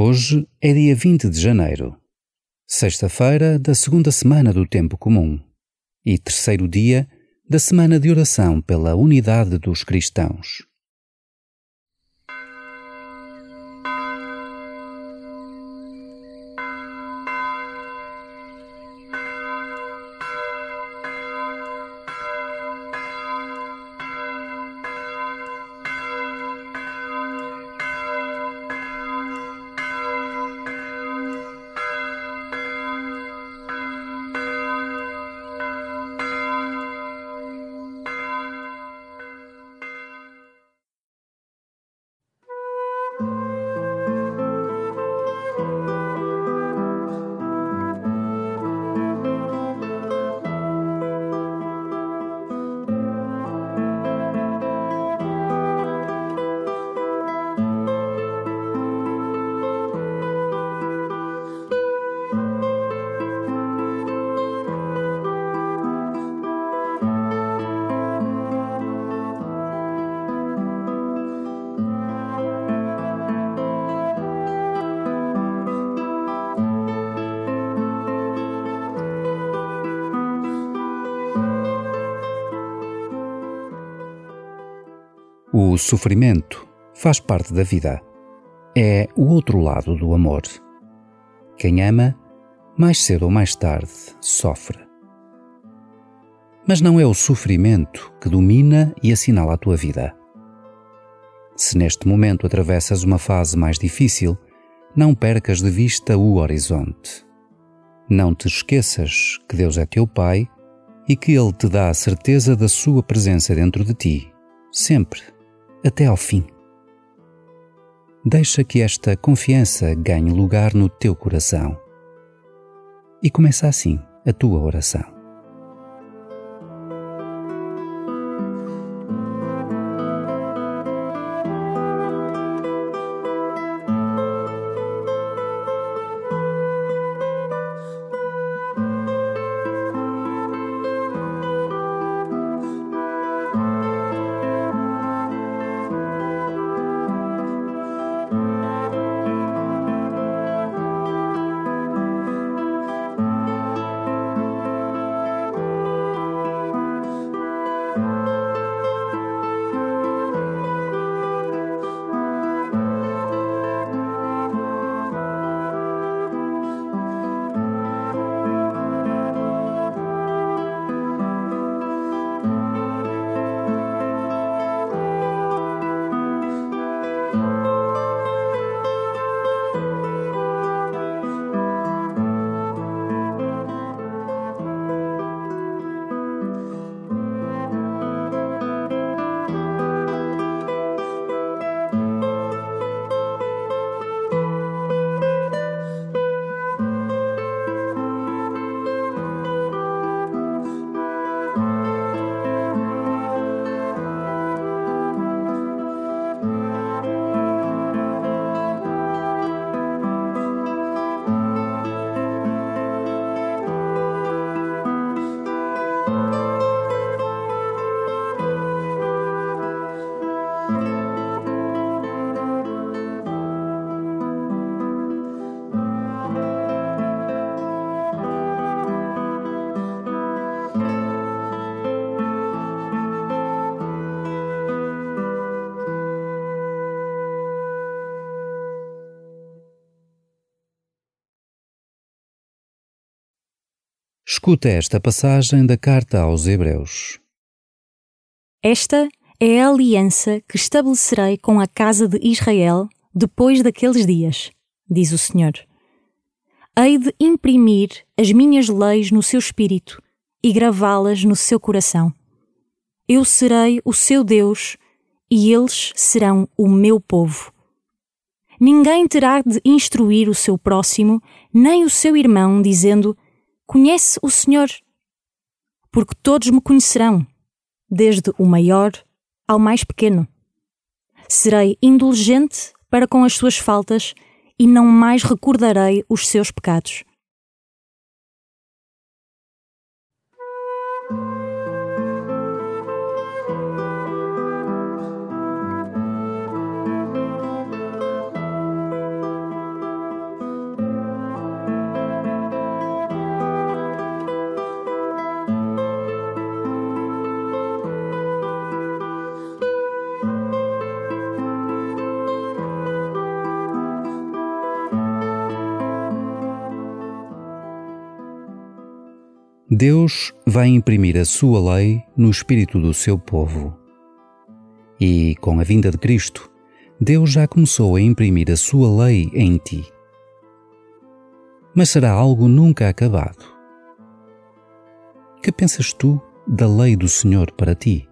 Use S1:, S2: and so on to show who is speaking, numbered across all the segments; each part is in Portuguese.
S1: Hoje é dia 20 de janeiro, sexta-feira da segunda semana do Tempo Comum e terceiro dia da semana de oração pela unidade dos cristãos. O sofrimento faz parte da vida. É o outro lado do amor. Quem ama, mais cedo ou mais tarde, sofre. Mas não é o sofrimento que domina e assinala a tua vida. Se neste momento atravessas uma fase mais difícil, não percas de vista o horizonte. Não te esqueças que Deus é teu Pai e que Ele te dá a certeza da Sua presença dentro de ti, sempre até ao fim. Deixa que esta confiança ganhe lugar no teu coração. E começa assim a tua oração. Escuta esta passagem da carta aos Hebreus.
S2: Esta é a aliança que estabelecerei com a casa de Israel depois daqueles dias, diz o Senhor. Hei de imprimir as minhas leis no seu espírito e gravá-las no seu coração. Eu serei o seu Deus e eles serão o meu povo. Ninguém terá de instruir o seu próximo, nem o seu irmão, dizendo: Conhece o Senhor, porque todos me conhecerão, desde o maior ao mais pequeno. Serei indulgente para com as suas faltas e não mais recordarei os seus pecados.
S1: Deus vai imprimir a sua lei no espírito do seu povo. E, com a vinda de Cristo, Deus já começou a imprimir a sua lei em ti. Mas será algo nunca acabado. Que pensas tu da lei do Senhor para ti?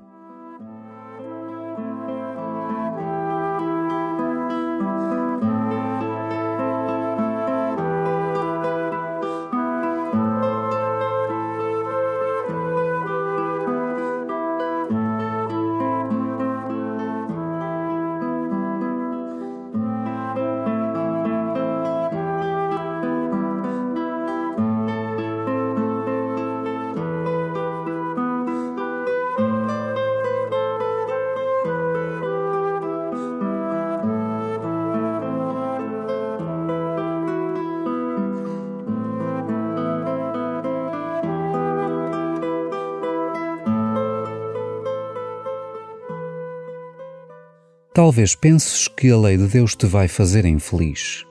S1: Talvez penses que a lei de Deus te vai fazer infeliz.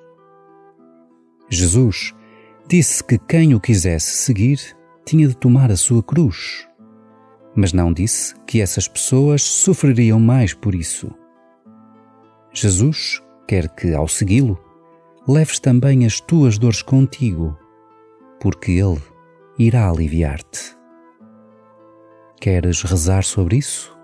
S1: Jesus disse que quem o quisesse seguir tinha de tomar a sua cruz, mas não disse que essas pessoas sofreriam mais por isso. Jesus quer que, ao segui-lo, leves também as tuas dores contigo, porque Ele irá aliviar-te. Queres rezar sobre isso?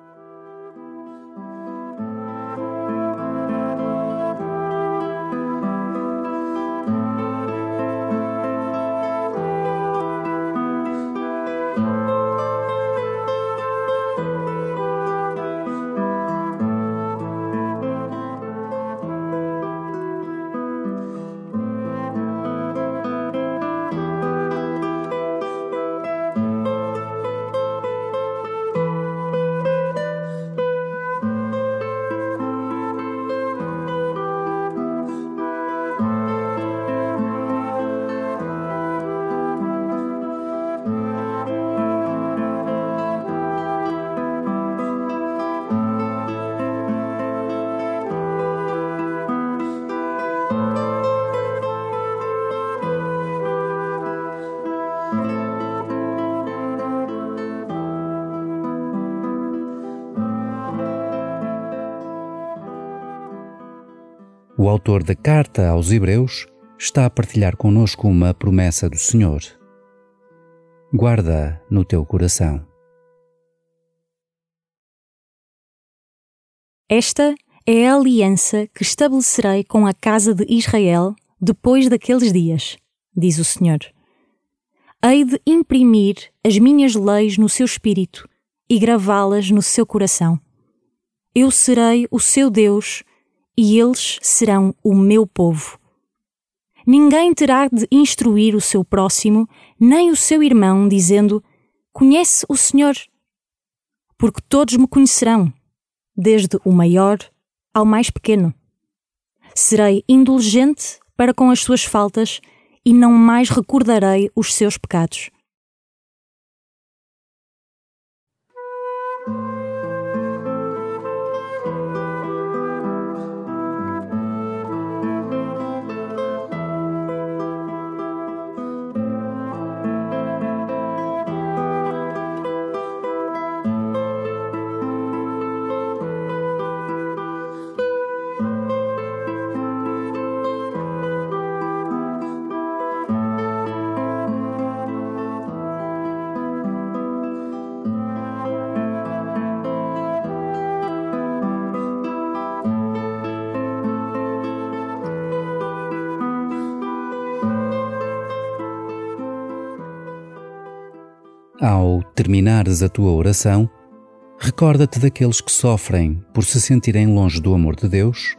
S1: O autor da carta aos Hebreus está a partilhar conosco uma promessa do Senhor. Guarda no teu coração.
S2: Esta é a aliança que estabelecerei com a casa de Israel depois daqueles dias, diz o Senhor. Hei de imprimir as minhas leis no seu espírito e gravá-las no seu coração. Eu serei o seu Deus e eles serão o meu povo. Ninguém terá de instruir o seu próximo, nem o seu irmão, dizendo: Conhece o Senhor? Porque todos me conhecerão, desde o maior ao mais pequeno. Serei indulgente para com as suas faltas e não mais recordarei os seus pecados.
S1: Terminares a tua oração, recorda-te daqueles que sofrem por se sentirem longe do amor de Deus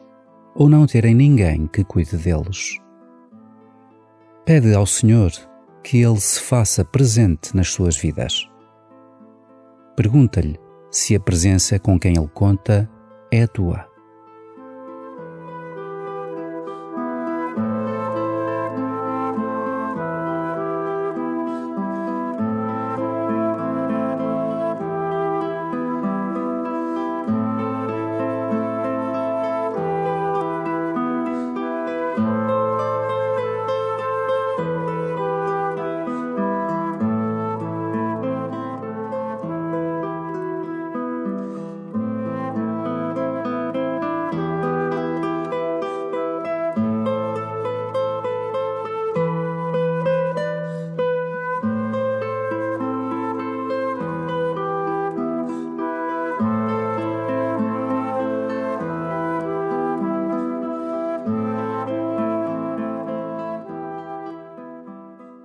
S1: ou não terem ninguém que cuide deles. Pede ao Senhor que Ele se faça presente nas suas vidas. Pergunta-lhe se a presença com quem Ele conta é a tua.